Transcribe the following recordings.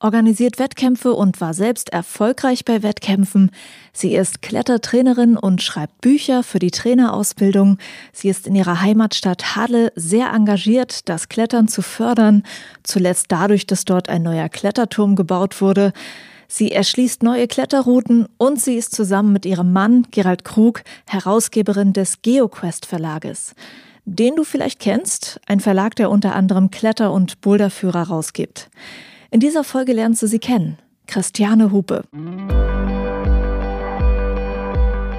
organisiert Wettkämpfe und war selbst erfolgreich bei Wettkämpfen. Sie ist Klettertrainerin und schreibt Bücher für die Trainerausbildung. Sie ist in ihrer Heimatstadt Halle sehr engagiert, das Klettern zu fördern, zuletzt dadurch, dass dort ein neuer Kletterturm gebaut wurde. Sie erschließt neue Kletterrouten und sie ist zusammen mit ihrem Mann Gerald Krug Herausgeberin des GeoQuest Verlages den du vielleicht kennst, ein Verlag, der unter anderem Kletter- und Boulderführer rausgibt. In dieser Folge lernst du sie kennen. Christiane Hupe.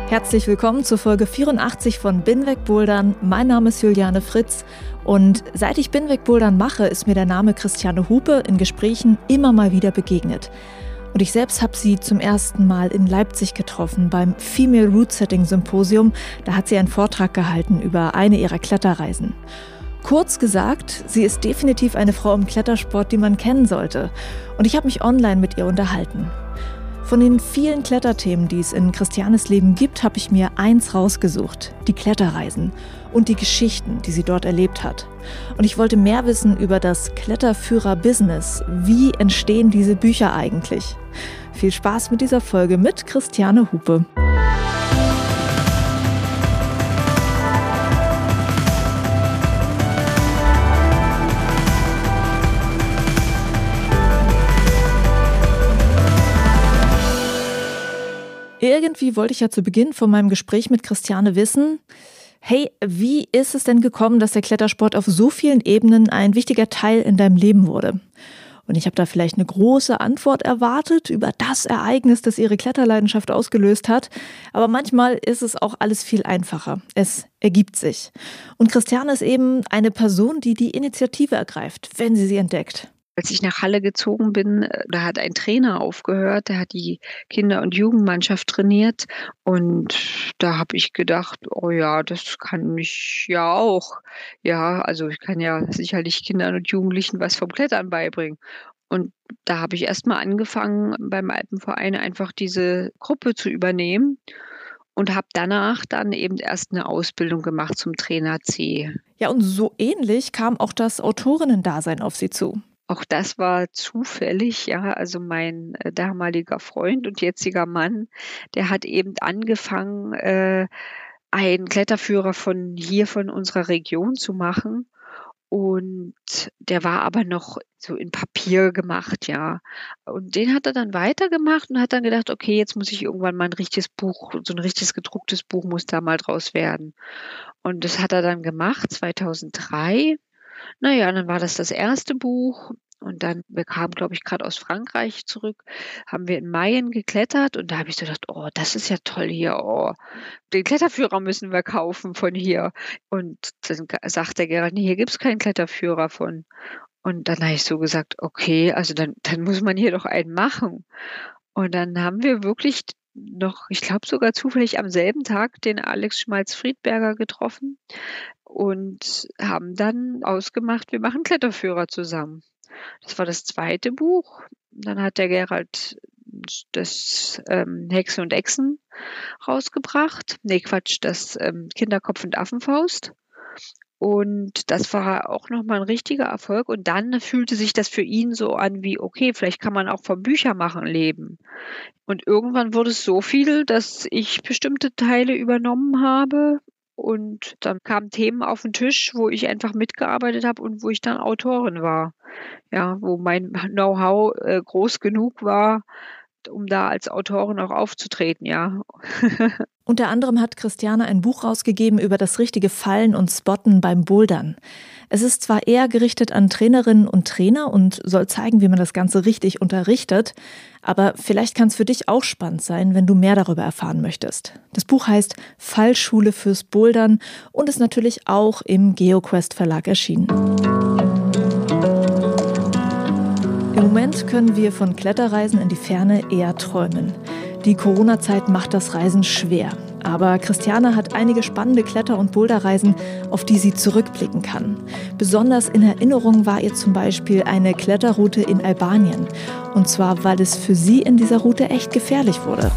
Herzlich willkommen zur Folge 84 von Binweg Bouldern. Mein Name ist Juliane Fritz und seit ich Binweg Bouldern mache, ist mir der Name Christiane Hupe in Gesprächen immer mal wieder begegnet. Und ich selbst habe sie zum ersten Mal in Leipzig getroffen beim Female Root Setting Symposium. Da hat sie einen Vortrag gehalten über eine ihrer Kletterreisen. Kurz gesagt, sie ist definitiv eine Frau im Klettersport, die man kennen sollte. Und ich habe mich online mit ihr unterhalten. Von den vielen Kletterthemen, die es in Christianes Leben gibt, habe ich mir eins rausgesucht, die Kletterreisen und die Geschichten, die sie dort erlebt hat. Und ich wollte mehr wissen über das Kletterführer-Business. Wie entstehen diese Bücher eigentlich? Viel Spaß mit dieser Folge mit Christiane Hupe. Irgendwie wollte ich ja zu Beginn von meinem Gespräch mit Christiane wissen, hey, wie ist es denn gekommen, dass der Klettersport auf so vielen Ebenen ein wichtiger Teil in deinem Leben wurde? Und ich habe da vielleicht eine große Antwort erwartet über das Ereignis, das ihre Kletterleidenschaft ausgelöst hat. Aber manchmal ist es auch alles viel einfacher. Es ergibt sich. Und Christiane ist eben eine Person, die die Initiative ergreift, wenn sie sie entdeckt als ich nach Halle gezogen bin, äh, da hat ein Trainer aufgehört, der hat die Kinder- und Jugendmannschaft trainiert und da habe ich gedacht, oh ja, das kann ich ja auch. Ja, also ich kann ja sicherlich Kindern und Jugendlichen was vom Klettern beibringen. Und da habe ich erst mal angefangen, beim Alpenverein einfach diese Gruppe zu übernehmen und habe danach dann eben erst eine Ausbildung gemacht zum Trainer C. Ja, und so ähnlich kam auch das Autorinnendasein auf Sie zu. Auch das war zufällig, ja. Also mein äh, damaliger Freund und jetziger Mann, der hat eben angefangen, äh, einen Kletterführer von hier, von unserer Region zu machen. Und der war aber noch so in Papier gemacht, ja. Und den hat er dann weitergemacht und hat dann gedacht, okay, jetzt muss ich irgendwann mal ein richtiges Buch, so ein richtiges gedrucktes Buch muss da mal draus werden. Und das hat er dann gemacht, 2003. Naja, dann war das das erste Buch und dann, wir kamen, glaube ich, gerade aus Frankreich zurück, haben wir in Mayen geklettert und da habe ich so gedacht, oh, das ist ja toll hier, oh, den Kletterführer müssen wir kaufen von hier. Und dann sagt der Gerald, nee, hier gibt es keinen Kletterführer von. Und dann habe ich so gesagt, okay, also dann, dann muss man hier doch einen machen. Und dann haben wir wirklich noch, ich glaube sogar zufällig am selben Tag den Alex Schmalz-Friedberger getroffen und haben dann ausgemacht, wir machen Kletterführer zusammen. Das war das zweite Buch. Dann hat der Gerald das ähm, Hexen und Echsen rausgebracht. Nee, Quatsch, das ähm, Kinderkopf und Affenfaust. Und das war auch nochmal ein richtiger Erfolg. Und dann fühlte sich das für ihn so an wie, okay, vielleicht kann man auch vom Büchermachen leben. Und irgendwann wurde es so viel, dass ich bestimmte Teile übernommen habe und dann kamen Themen auf den Tisch, wo ich einfach mitgearbeitet habe und wo ich dann Autorin war. Ja, wo mein Know-how äh, groß genug war, um da als Autorin auch aufzutreten, ja. Unter anderem hat Christiane ein Buch rausgegeben über das richtige Fallen und Spotten beim Bouldern. Es ist zwar eher gerichtet an Trainerinnen und Trainer und soll zeigen, wie man das Ganze richtig unterrichtet, aber vielleicht kann es für dich auch spannend sein, wenn du mehr darüber erfahren möchtest. Das Buch heißt Fallschule fürs Bouldern und ist natürlich auch im GeoQuest Verlag erschienen. Im Moment können wir von Kletterreisen in die Ferne eher träumen. Die Corona-Zeit macht das Reisen schwer. Aber Christiane hat einige spannende Kletter- und Boulderreisen, auf die sie zurückblicken kann. Besonders in Erinnerung war ihr zum Beispiel eine Kletterroute in Albanien. Und zwar, weil es für sie in dieser Route echt gefährlich wurde.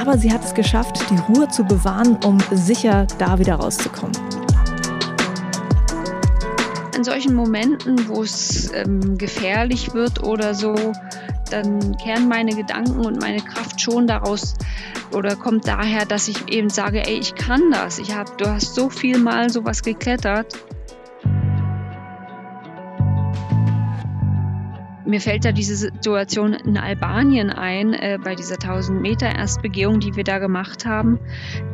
Aber sie hat es geschafft, die Ruhe zu bewahren, um sicher da wieder rauszukommen. In solchen Momenten, wo es ähm, gefährlich wird oder so, dann kehren meine Gedanken und meine Kraft schon daraus oder kommt daher, dass ich eben sage, ey, ich kann das. Ich habe, du hast so viel mal sowas geklettert. Mir fällt da diese Situation in Albanien ein, äh, bei dieser 1000 Meter Erstbegehung, die wir da gemacht haben,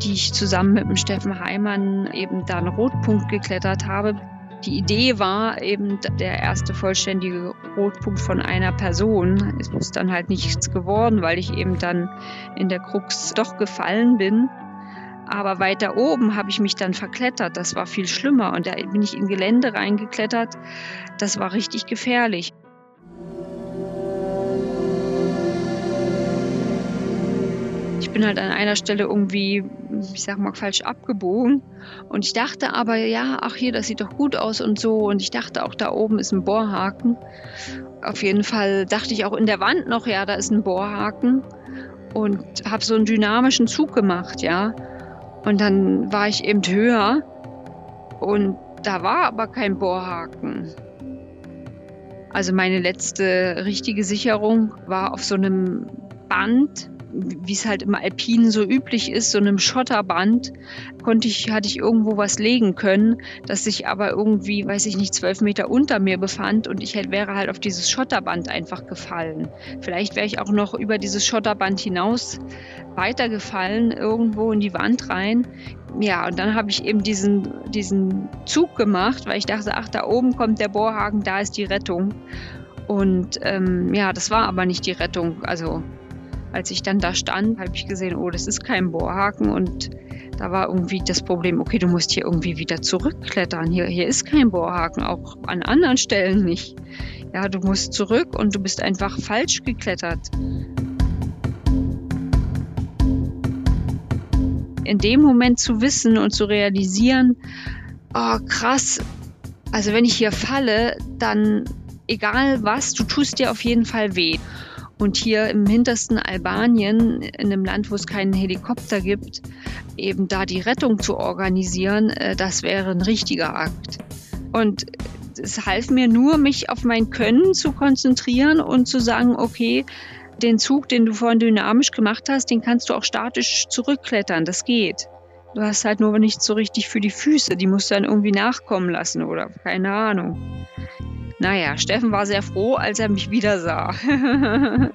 die ich zusammen mit dem Steffen Heimann eben da einen Rotpunkt geklettert habe. Die Idee war eben der erste vollständige Rotpunkt von einer Person. Es ist dann halt nichts geworden, weil ich eben dann in der Krux doch gefallen bin. Aber weiter oben habe ich mich dann verklettert. Das war viel schlimmer. Und da bin ich in Gelände reingeklettert. Das war richtig gefährlich. Bin halt an einer Stelle irgendwie, ich sag mal, falsch abgebogen. Und ich dachte aber, ja, ach hier, das sieht doch gut aus und so. Und ich dachte auch, da oben ist ein Bohrhaken. Auf jeden Fall dachte ich auch in der Wand noch, ja, da ist ein Bohrhaken. Und habe so einen dynamischen Zug gemacht, ja. Und dann war ich eben höher. Und da war aber kein Bohrhaken. Also meine letzte richtige Sicherung war auf so einem Band wie es halt im Alpinen so üblich ist, so einem Schotterband, konnte ich, hatte ich irgendwo was legen können, das sich aber irgendwie, weiß ich nicht, zwölf Meter unter mir befand und ich hätte, wäre halt auf dieses Schotterband einfach gefallen. Vielleicht wäre ich auch noch über dieses Schotterband hinaus weitergefallen, irgendwo in die Wand rein. Ja, und dann habe ich eben diesen, diesen Zug gemacht, weil ich dachte, ach, da oben kommt der Bohrhaken, da ist die Rettung. Und ähm, ja, das war aber nicht die Rettung. Also als ich dann da stand, habe ich gesehen, oh, das ist kein Bohrhaken und da war irgendwie das Problem, okay, du musst hier irgendwie wieder zurückklettern. Hier, hier ist kein Bohrhaken, auch an anderen Stellen nicht. Ja, du musst zurück und du bist einfach falsch geklettert. In dem Moment zu wissen und zu realisieren, oh krass, also wenn ich hier falle, dann egal was, du tust dir auf jeden Fall weh. Und hier im hintersten Albanien, in einem Land, wo es keinen Helikopter gibt, eben da die Rettung zu organisieren, äh, das wäre ein richtiger Akt. Und es half mir nur, mich auf mein Können zu konzentrieren und zu sagen, okay, den Zug, den du vorhin dynamisch gemacht hast, den kannst du auch statisch zurückklettern. Das geht. Du hast halt nur nicht so richtig für die Füße. Die musst du dann irgendwie nachkommen lassen oder keine Ahnung. Naja, Steffen war sehr froh, als er mich wieder sah.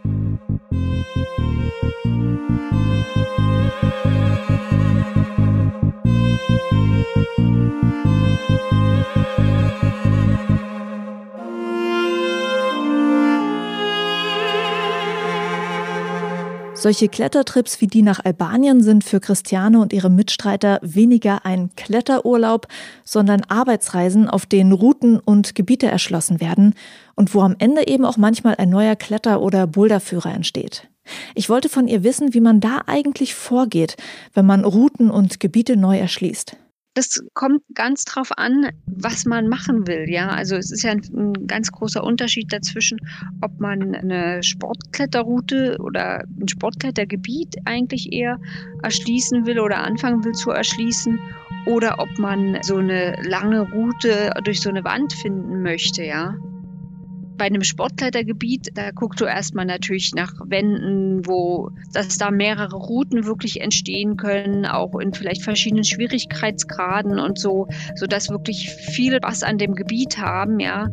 Solche Klettertrips wie die nach Albanien sind für Christiane und ihre Mitstreiter weniger ein Kletterurlaub, sondern Arbeitsreisen, auf denen Routen und Gebiete erschlossen werden und wo am Ende eben auch manchmal ein neuer Kletter- oder Boulderführer entsteht. Ich wollte von ihr wissen, wie man da eigentlich vorgeht, wenn man Routen und Gebiete neu erschließt. Das kommt ganz drauf an, was man machen will. Ja, also es ist ja ein, ein, ganz großer Unterschied dazwischen, ob man eine Sportkletterroute oder ein Sportklettergebiet eigentlich eher erschließen will oder anfangen will zu erschließen oder ob man so eine lange Route durch so eine Wand finden möchte. Ja, bei einem Sportklettergebiet, da guckst du erstmal natürlich nach Wänden, wo, dass da mehrere Routen wirklich entstehen können, auch in vielleicht verschiedenen Schwierigkeitsgraden und so, sodass wirklich viele was an dem Gebiet haben, ja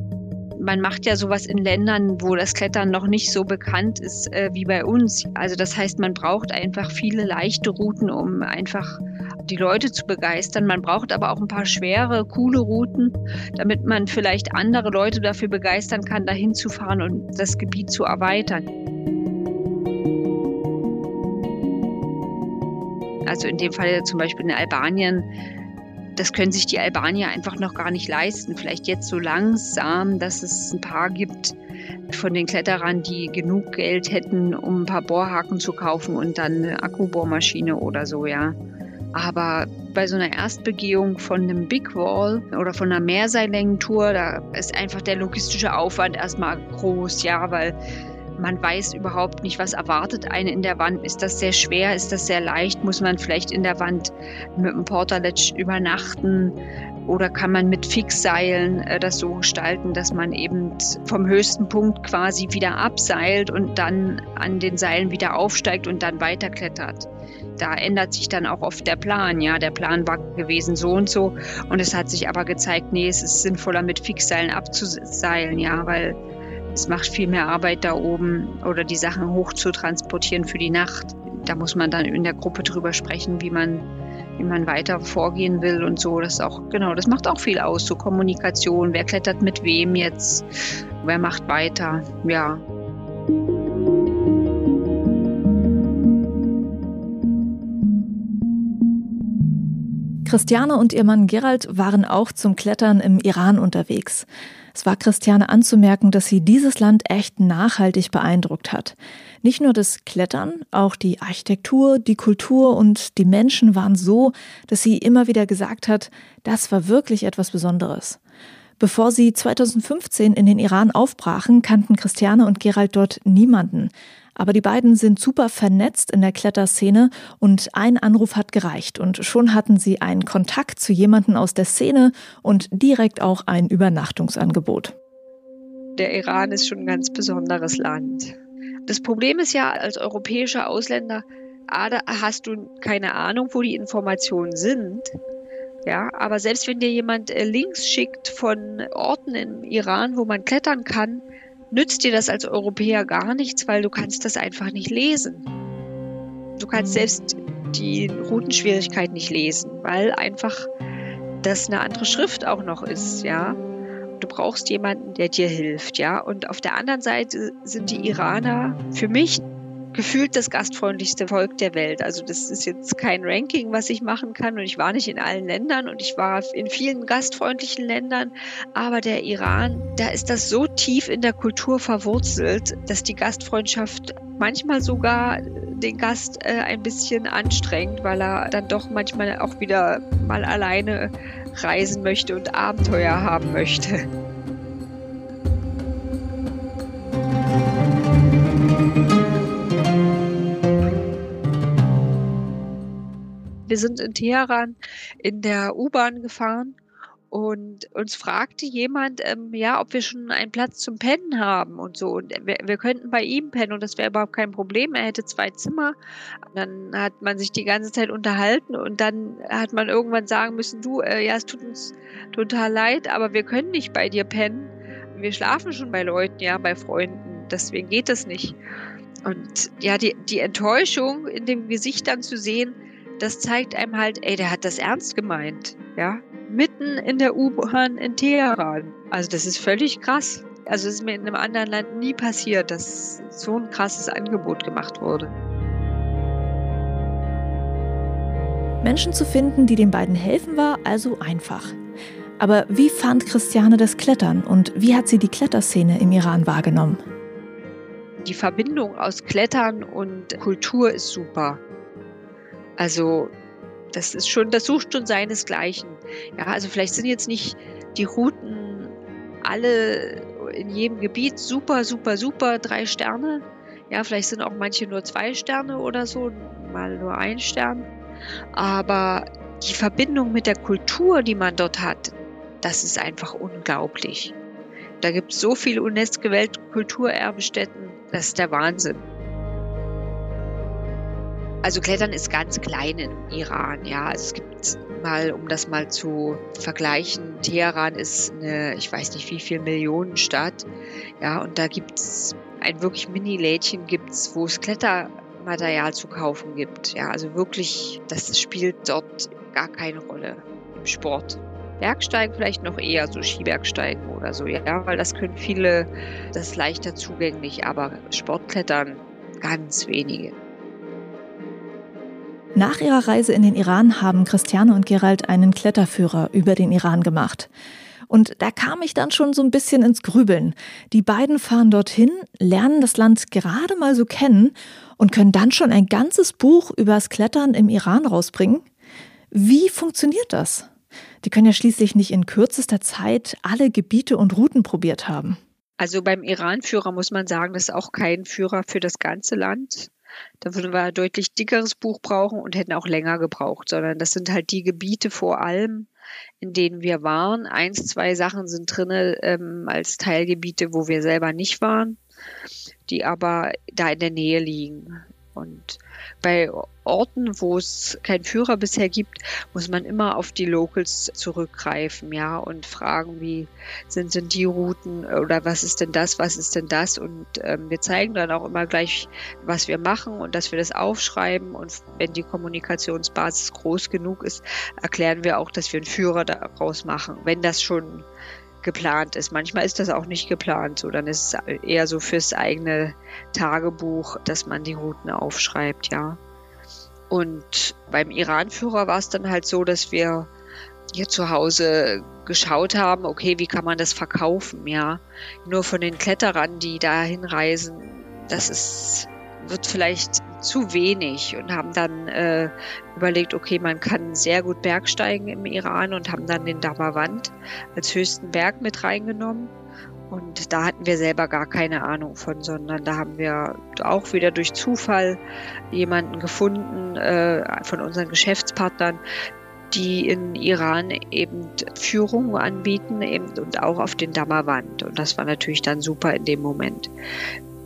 man macht ja sowas in Ländern, wo das Klettern noch nicht so bekannt ist äh, wie bei uns. Also das heißt, man braucht einfach viele leichte Routen, um einfach die Leute zu begeistern. Man braucht aber auch ein paar schwere, coole Routen, damit man vielleicht andere Leute dafür begeistern kann, dahin zu fahren und das Gebiet zu erweitern. Also in dem Fall zum Beispiel in Albanien das können sich die Albanier einfach noch gar nicht leisten. Vielleicht jetzt so langsam, dass es ein paar gibt, von den Kletterern, die genug Geld hätten, um ein paar Bohrhaken zu kaufen und dann eine Akkubohrmaschine oder so, ja. Aber bei so einer Erstbegehung von einem Big Wall oder von einer Mehrseillängentour, da ist einfach der logistische Aufwand erstmal groß, ja, weil man weiß überhaupt nicht, was erwartet einen in der Wand. Ist das sehr schwer? Ist das sehr leicht? Muss man vielleicht in der Wand mit einem Portaletsch übernachten? Oder kann man mit Fixseilen äh, das so gestalten, dass man eben vom höchsten Punkt quasi wieder abseilt und dann an den Seilen wieder aufsteigt und dann weiterklettert? Da ändert sich dann auch oft der Plan. Ja, der Plan war gewesen so und so. Und es hat sich aber gezeigt, nee, es ist sinnvoller mit Fixseilen abzuseilen, ja, weil es macht viel mehr Arbeit da oben oder die Sachen hoch zu transportieren für die Nacht. Da muss man dann in der Gruppe drüber sprechen, wie man, wie man weiter vorgehen will und so. Das auch, genau, das macht auch viel aus, so Kommunikation. Wer klettert mit wem jetzt? Wer macht weiter? Ja. Christiane und ihr Mann Gerald waren auch zum Klettern im Iran unterwegs. Es war Christiane anzumerken, dass sie dieses Land echt nachhaltig beeindruckt hat. Nicht nur das Klettern, auch die Architektur, die Kultur und die Menschen waren so, dass sie immer wieder gesagt hat, das war wirklich etwas Besonderes. Bevor sie 2015 in den Iran aufbrachen, kannten Christiane und Gerald dort niemanden. Aber die beiden sind super vernetzt in der Kletterszene und ein Anruf hat gereicht und schon hatten sie einen Kontakt zu jemanden aus der Szene und direkt auch ein Übernachtungsangebot. Der Iran ist schon ein ganz besonderes Land. Das Problem ist ja, als europäischer Ausländer hast du keine Ahnung, wo die Informationen sind. Ja, aber selbst wenn dir jemand äh, Links schickt von Orten im Iran, wo man klettern kann, nützt dir das als Europäer gar nichts, weil du kannst das einfach nicht lesen. Du kannst selbst die Routenschwierigkeit nicht lesen, weil einfach das eine andere Schrift auch noch ist, ja. Du brauchst jemanden, der dir hilft, ja. Und auf der anderen Seite sind die Iraner für mich gefühlt das gastfreundlichste Volk der Welt. Also das ist jetzt kein Ranking, was ich machen kann und ich war nicht in allen Ländern und ich war in vielen gastfreundlichen Ländern, aber der Iran, da ist das so tief in der Kultur verwurzelt, dass die Gastfreundschaft manchmal sogar den Gast äh, ein bisschen anstrengt, weil er dann doch manchmal auch wieder mal alleine reisen möchte und Abenteuer haben möchte. Wir sind in Teheran in der U-Bahn gefahren und uns fragte jemand, ähm, ja, ob wir schon einen Platz zum Pennen haben und so. Und wir, wir könnten bei ihm pennen und das wäre überhaupt kein Problem. Er hätte zwei Zimmer. dann hat man sich die ganze Zeit unterhalten und dann hat man irgendwann sagen müssen, du, äh, ja, es tut uns total leid, aber wir können nicht bei dir pennen. Wir schlafen schon bei Leuten, ja, bei Freunden. Deswegen geht das nicht. Und ja, die, die Enttäuschung in dem Gesicht dann zu sehen, das zeigt einem halt, ey, der hat das ernst gemeint, ja. Mitten in der U-Bahn in Teheran. Also das ist völlig krass. Also es ist mir in einem anderen Land nie passiert, dass so ein krasses Angebot gemacht wurde. Menschen zu finden, die den beiden helfen, war also einfach. Aber wie fand Christiane das Klettern und wie hat sie die Kletterszene im Iran wahrgenommen? Die Verbindung aus Klettern und Kultur ist super. Also das ist schon, das sucht schon seinesgleichen. Ja, also vielleicht sind jetzt nicht die Routen alle in jedem Gebiet super, super, super drei Sterne. Ja, vielleicht sind auch manche nur zwei Sterne oder so, mal nur ein Stern. Aber die Verbindung mit der Kultur, die man dort hat, das ist einfach unglaublich. Da gibt es so viele UNESCO-Weltkulturerbestätten, das ist der Wahnsinn. Also Klettern ist ganz klein im Iran, ja. Also es gibt mal, um das mal zu vergleichen, Teheran ist eine, ich weiß nicht wie viel Millionen Stadt, ja, und da gibt es ein wirklich Mini-Lädchen gibt's, wo es Klettermaterial zu kaufen gibt, ja. Also wirklich, das spielt dort gar keine Rolle im Sport. Bergsteigen vielleicht noch eher, so Skibergsteigen oder so, ja, weil das können viele, das ist leichter zugänglich, aber Sportklettern ganz wenige. Nach ihrer Reise in den Iran haben Christiane und Gerald einen Kletterführer über den Iran gemacht. Und da kam ich dann schon so ein bisschen ins Grübeln. Die beiden fahren dorthin, lernen das Land gerade mal so kennen und können dann schon ein ganzes Buch übers Klettern im Iran rausbringen. Wie funktioniert das? Die können ja schließlich nicht in kürzester Zeit alle Gebiete und Routen probiert haben. Also beim Iran-Führer muss man sagen, das ist auch kein Führer für das ganze Land. Da würden wir ein deutlich dickeres Buch brauchen und hätten auch länger gebraucht, sondern das sind halt die Gebiete vor allem, in denen wir waren. Eins, zwei Sachen sind drin ähm, als Teilgebiete, wo wir selber nicht waren, die aber da in der Nähe liegen. Und bei Orten, wo es keinen Führer bisher gibt, muss man immer auf die Locals zurückgreifen, ja, und fragen, wie sind denn die Routen oder was ist denn das, was ist denn das? Und ähm, wir zeigen dann auch immer gleich, was wir machen und dass wir das aufschreiben. Und wenn die Kommunikationsbasis groß genug ist, erklären wir auch, dass wir einen Führer daraus machen, wenn das schon geplant ist. Manchmal ist das auch nicht geplant, so dann ist es eher so fürs eigene Tagebuch, dass man die Routen aufschreibt, ja. Und beim Iran-Führer war es dann halt so, dass wir hier zu Hause geschaut haben, okay, wie kann man das verkaufen, ja. Nur von den Kletterern, die da hinreisen, das ist, wird vielleicht zu wenig und haben dann äh, überlegt, okay, man kann sehr gut Bergsteigen im Iran und haben dann den Damavand als höchsten Berg mit reingenommen. Und da hatten wir selber gar keine Ahnung von, sondern da haben wir auch wieder durch Zufall jemanden gefunden äh, von unseren Geschäftspartnern, die in Iran eben Führungen anbieten eben und auch auf den Dammerwand. Und das war natürlich dann super in dem Moment.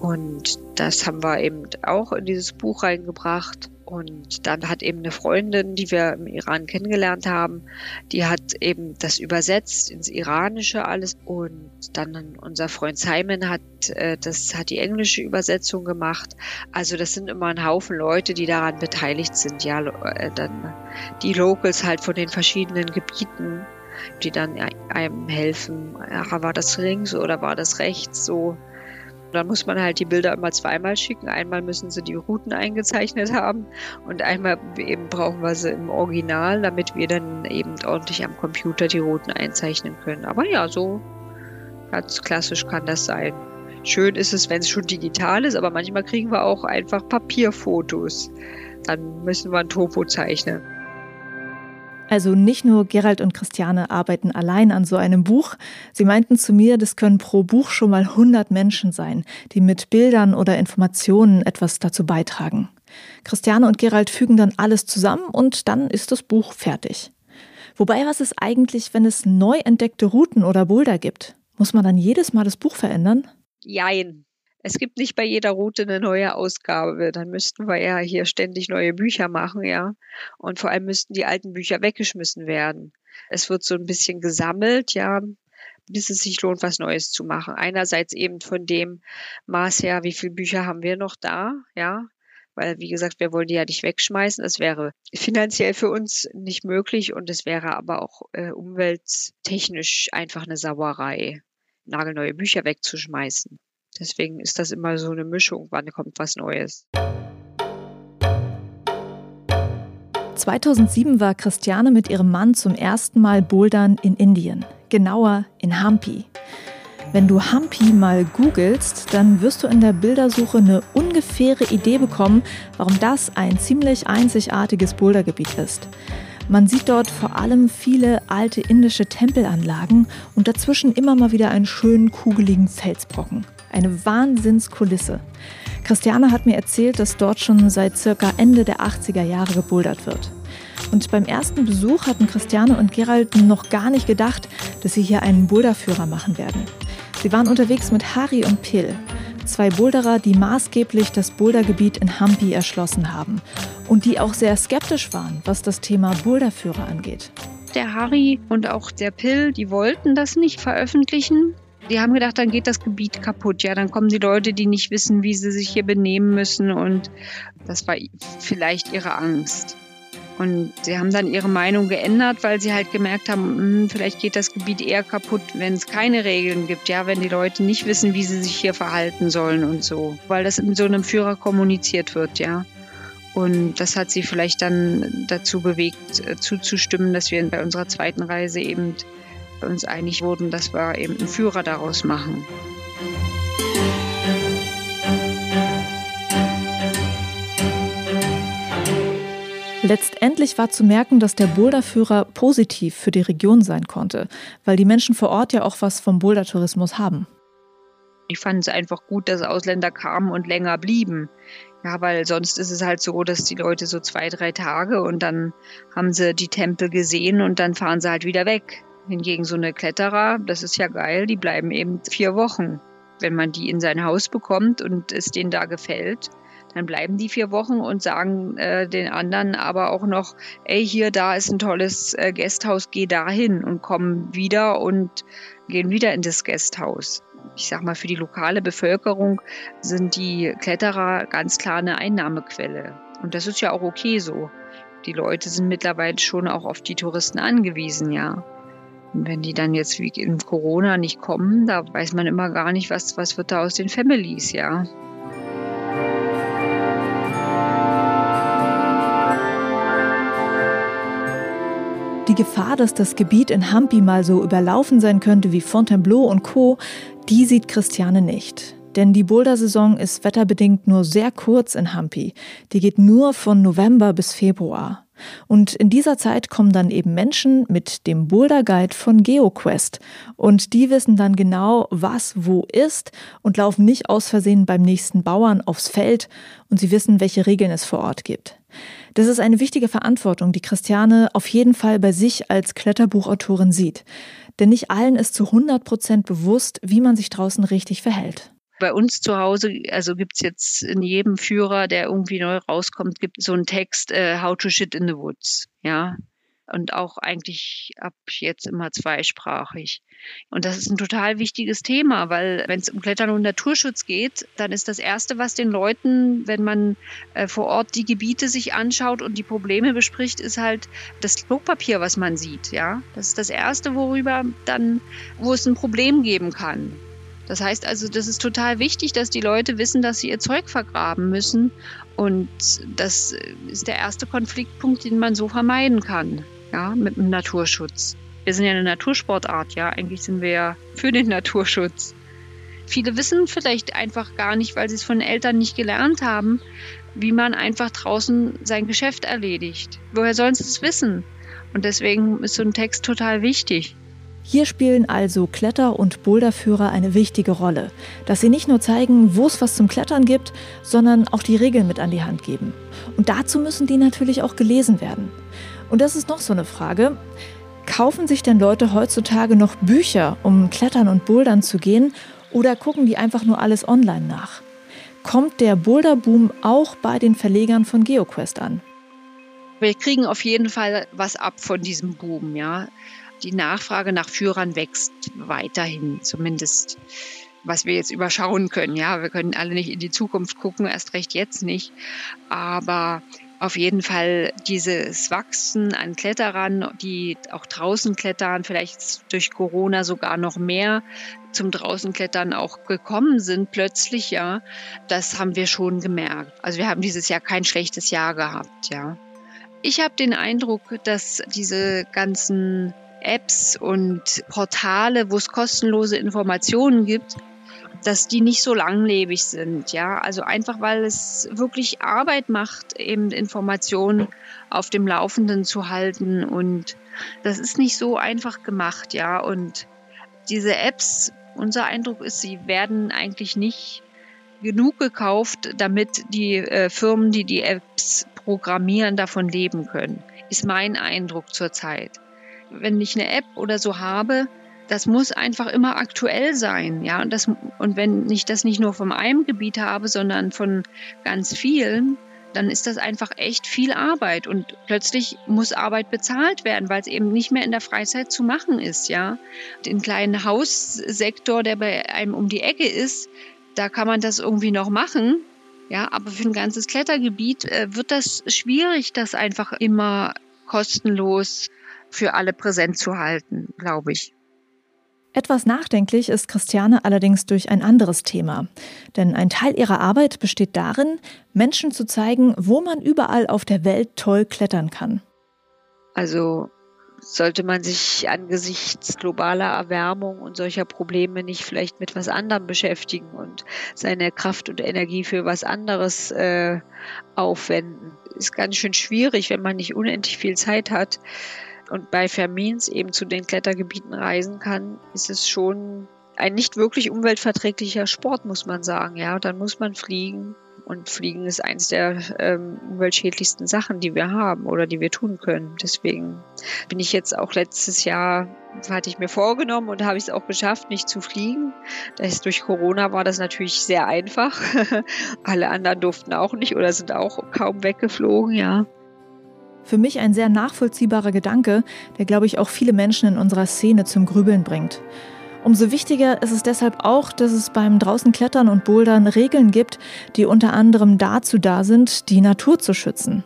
Und das haben wir eben auch in dieses Buch reingebracht. Und dann hat eben eine Freundin, die wir im Iran kennengelernt haben, die hat eben das übersetzt ins Iranische alles. Und dann unser Freund Simon hat äh, das hat die englische Übersetzung gemacht. Also das sind immer ein Haufen Leute, die daran beteiligt sind. Ja, äh, dann die Locals halt von den verschiedenen Gebieten, die dann einem helfen. Ja, war das links oder war das rechts so? Dann muss man halt die Bilder immer zweimal schicken. Einmal müssen sie die Routen eingezeichnet haben und einmal eben brauchen wir sie im Original, damit wir dann eben ordentlich am Computer die Routen einzeichnen können. Aber ja, so ganz klassisch kann das sein. Schön ist es, wenn es schon digital ist, aber manchmal kriegen wir auch einfach Papierfotos. Dann müssen wir ein Topo zeichnen. Also nicht nur Gerald und Christiane arbeiten allein an so einem Buch. Sie meinten zu mir, das können pro Buch schon mal 100 Menschen sein, die mit Bildern oder Informationen etwas dazu beitragen. Christiane und Gerald fügen dann alles zusammen und dann ist das Buch fertig. Wobei, was ist eigentlich, wenn es neu entdeckte Routen oder Boulder gibt? Muss man dann jedes Mal das Buch verändern? Jein. Es gibt nicht bei jeder Route eine neue Ausgabe. Dann müssten wir ja hier ständig neue Bücher machen, ja. Und vor allem müssten die alten Bücher weggeschmissen werden. Es wird so ein bisschen gesammelt, ja, bis es sich lohnt, was Neues zu machen. Einerseits eben von dem Maß her, wie viele Bücher haben wir noch da, ja. Weil, wie gesagt, wir wollen die ja nicht wegschmeißen. Es wäre finanziell für uns nicht möglich und es wäre aber auch äh, umwelttechnisch einfach eine Sauerei, nagelneue Bücher wegzuschmeißen. Deswegen ist das immer so eine Mischung, wann kommt was Neues. 2007 war Christiane mit ihrem Mann zum ersten Mal bouldern in Indien, genauer in Hampi. Wenn du Hampi mal googelst, dann wirst du in der Bildersuche eine ungefähre Idee bekommen, warum das ein ziemlich einzigartiges Bouldergebiet ist. Man sieht dort vor allem viele alte indische Tempelanlagen und dazwischen immer mal wieder einen schönen kugeligen Felsbrocken. Eine Wahnsinnskulisse. Christiane hat mir erzählt, dass dort schon seit circa Ende der 80er Jahre gebouldert wird. Und beim ersten Besuch hatten Christiane und Gerald noch gar nicht gedacht, dass sie hier einen Boulderführer machen werden. Sie waren unterwegs mit Harry und Pill, zwei Boulderer, die maßgeblich das Bouldergebiet in Hampi erschlossen haben und die auch sehr skeptisch waren, was das Thema Boulderführer angeht. Der Harry und auch der Pill, die wollten das nicht veröffentlichen, die haben gedacht, dann geht das Gebiet kaputt. Ja, dann kommen die Leute, die nicht wissen, wie sie sich hier benehmen müssen. Und das war vielleicht ihre Angst. Und sie haben dann ihre Meinung geändert, weil sie halt gemerkt haben, hm, vielleicht geht das Gebiet eher kaputt, wenn es keine Regeln gibt, ja, wenn die Leute nicht wissen, wie sie sich hier verhalten sollen und so, weil das in so einem Führer kommuniziert wird, ja. Und das hat sie vielleicht dann dazu bewegt, äh, zuzustimmen, dass wir bei unserer zweiten Reise eben uns einig wurden, dass wir eben einen Führer daraus machen. Letztendlich war zu merken, dass der Boulderführer positiv für die Region sein konnte, weil die Menschen vor Ort ja auch was vom Bouldertourismus haben. Ich fand es einfach gut, dass Ausländer kamen und länger blieben. Ja, weil sonst ist es halt so, dass die Leute so zwei, drei Tage und dann haben sie die Tempel gesehen und dann fahren sie halt wieder weg. Hingegen so eine Kletterer, das ist ja geil, die bleiben eben vier Wochen. Wenn man die in sein Haus bekommt und es denen da gefällt, dann bleiben die vier Wochen und sagen äh, den anderen aber auch noch, ey, hier, da ist ein tolles äh, Gasthaus, geh da hin und kommen wieder und gehen wieder in das Gasthaus. Ich sag mal, für die lokale Bevölkerung sind die Kletterer ganz klar eine Einnahmequelle. Und das ist ja auch okay so. Die Leute sind mittlerweile schon auch auf die Touristen angewiesen, ja. Wenn die dann jetzt wie in Corona nicht kommen, da weiß man immer gar nicht, was, was wird da aus den Families, ja. Die Gefahr, dass das Gebiet in Hampi mal so überlaufen sein könnte wie Fontainebleau und Co., die sieht Christiane nicht. Denn die Bouldersaison ist wetterbedingt nur sehr kurz in Hampi. Die geht nur von November bis Februar. Und in dieser Zeit kommen dann eben Menschen mit dem Boulder Guide von GeoQuest. Und die wissen dann genau, was wo ist und laufen nicht aus Versehen beim nächsten Bauern aufs Feld und sie wissen, welche Regeln es vor Ort gibt. Das ist eine wichtige Verantwortung, die Christiane auf jeden Fall bei sich als Kletterbuchautorin sieht. Denn nicht allen ist zu 100 Prozent bewusst, wie man sich draußen richtig verhält bei uns zu Hause, also gibt es jetzt in jedem Führer, der irgendwie neu rauskommt, gibt so einen Text, äh, How to Shit in the Woods. Ja, und auch eigentlich ab jetzt immer zweisprachig. Und das ist ein total wichtiges Thema, weil wenn es um Klettern und Naturschutz geht, dann ist das Erste, was den Leuten, wenn man äh, vor Ort die Gebiete sich anschaut und die Probleme bespricht, ist halt das Klopapier, was man sieht. Ja, das ist das Erste, worüber dann, wo es ein Problem geben kann. Das heißt also, das ist total wichtig, dass die Leute wissen, dass sie ihr Zeug vergraben müssen. Und das ist der erste Konfliktpunkt, den man so vermeiden kann ja, mit dem Naturschutz. Wir sind ja eine Natursportart, ja. Eigentlich sind wir ja für den Naturschutz. Viele wissen vielleicht einfach gar nicht, weil sie es von Eltern nicht gelernt haben, wie man einfach draußen sein Geschäft erledigt. Woher sollen sie es wissen? Und deswegen ist so ein Text total wichtig. Hier spielen also Kletter- und Boulderführer eine wichtige Rolle, dass sie nicht nur zeigen, wo es was zum Klettern gibt, sondern auch die Regeln mit an die Hand geben. Und dazu müssen die natürlich auch gelesen werden. Und das ist noch so eine Frage. Kaufen sich denn Leute heutzutage noch Bücher, um Klettern und Bouldern zu gehen, oder gucken die einfach nur alles online nach? Kommt der Boulderboom auch bei den Verlegern von GeoQuest an? Wir kriegen auf jeden Fall was ab von diesem Boom, ja. Die Nachfrage nach Führern wächst weiterhin, zumindest was wir jetzt überschauen können. Ja, wir können alle nicht in die Zukunft gucken, erst recht jetzt nicht. Aber auf jeden Fall dieses Wachsen an Kletterern, die auch draußen klettern, vielleicht durch Corona sogar noch mehr zum Draußenklettern auch gekommen sind, plötzlich, ja, das haben wir schon gemerkt. Also wir haben dieses Jahr kein schlechtes Jahr gehabt, ja. Ich habe den Eindruck, dass diese ganzen Apps und Portale, wo es kostenlose Informationen gibt, dass die nicht so langlebig sind. Ja, also einfach, weil es wirklich Arbeit macht, eben Informationen auf dem Laufenden zu halten und das ist nicht so einfach gemacht. Ja, und diese Apps, unser Eindruck ist, sie werden eigentlich nicht genug gekauft, damit die äh, Firmen, die die Apps programmieren, davon leben können. Ist mein Eindruck zurzeit. Wenn ich eine App oder so habe, das muss einfach immer aktuell sein, ja. Und, das, und wenn ich das nicht nur von einem Gebiet habe, sondern von ganz vielen, dann ist das einfach echt viel Arbeit und plötzlich muss Arbeit bezahlt werden, weil es eben nicht mehr in der Freizeit zu machen ist, ja. Den kleinen Haussektor, der bei einem um die Ecke ist, da kann man das irgendwie noch machen, ja, aber für ein ganzes Klettergebiet äh, wird das schwierig, das einfach immer kostenlos für alle präsent zu halten, glaube ich. Etwas nachdenklich ist Christiane allerdings durch ein anderes Thema. Denn ein Teil ihrer Arbeit besteht darin, Menschen zu zeigen, wo man überall auf der Welt toll klettern kann. Also sollte man sich angesichts globaler Erwärmung und solcher Probleme nicht vielleicht mit was anderem beschäftigen und seine Kraft und Energie für was anderes äh, aufwenden. Ist ganz schön schwierig, wenn man nicht unendlich viel Zeit hat und bei Fermins eben zu den Klettergebieten reisen kann, ist es schon ein nicht wirklich umweltverträglicher Sport, muss man sagen. Ja, dann muss man fliegen. Und Fliegen ist eines der ähm, umweltschädlichsten Sachen, die wir haben oder die wir tun können. Deswegen bin ich jetzt auch letztes Jahr, hatte ich mir vorgenommen und habe es auch geschafft, nicht zu fliegen. Das durch Corona war das natürlich sehr einfach. Alle anderen durften auch nicht oder sind auch kaum weggeflogen, ja. Für mich ein sehr nachvollziehbarer Gedanke, der, glaube ich, auch viele Menschen in unserer Szene zum Grübeln bringt. Umso wichtiger ist es deshalb auch, dass es beim draußen Klettern und Bouldern Regeln gibt, die unter anderem dazu da sind, die Natur zu schützen.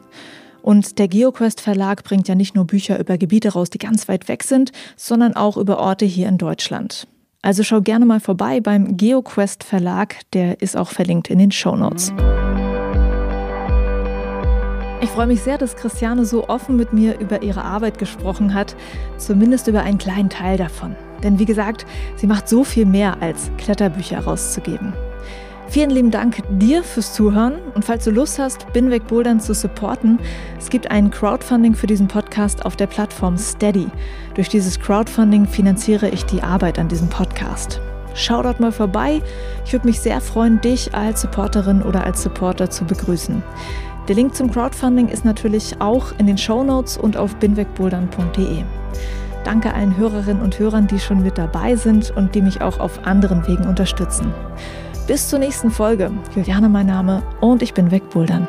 Und der GeoQuest Verlag bringt ja nicht nur Bücher über Gebiete raus, die ganz weit weg sind, sondern auch über Orte hier in Deutschland. Also schau gerne mal vorbei beim GeoQuest Verlag, der ist auch verlinkt in den Show Notes. Ich freue mich sehr, dass Christiane so offen mit mir über ihre Arbeit gesprochen hat, zumindest über einen kleinen Teil davon. Denn wie gesagt, sie macht so viel mehr als Kletterbücher rauszugeben. Vielen lieben Dank dir fürs Zuhören und falls du Lust hast, Binweg Bouldern zu supporten, es gibt ein Crowdfunding für diesen Podcast auf der Plattform Steady. Durch dieses Crowdfunding finanziere ich die Arbeit an diesem Podcast. Schau dort mal vorbei. Ich würde mich sehr freuen, dich als Supporterin oder als Supporter zu begrüßen. Der Link zum Crowdfunding ist natürlich auch in den Show Notes und auf binwegbouldern.de. Danke allen Hörerinnen und Hörern, die schon mit dabei sind und die mich auch auf anderen Wegen unterstützen. Bis zur nächsten Folge. Juliane mein Name und ich bin Wegbouldern.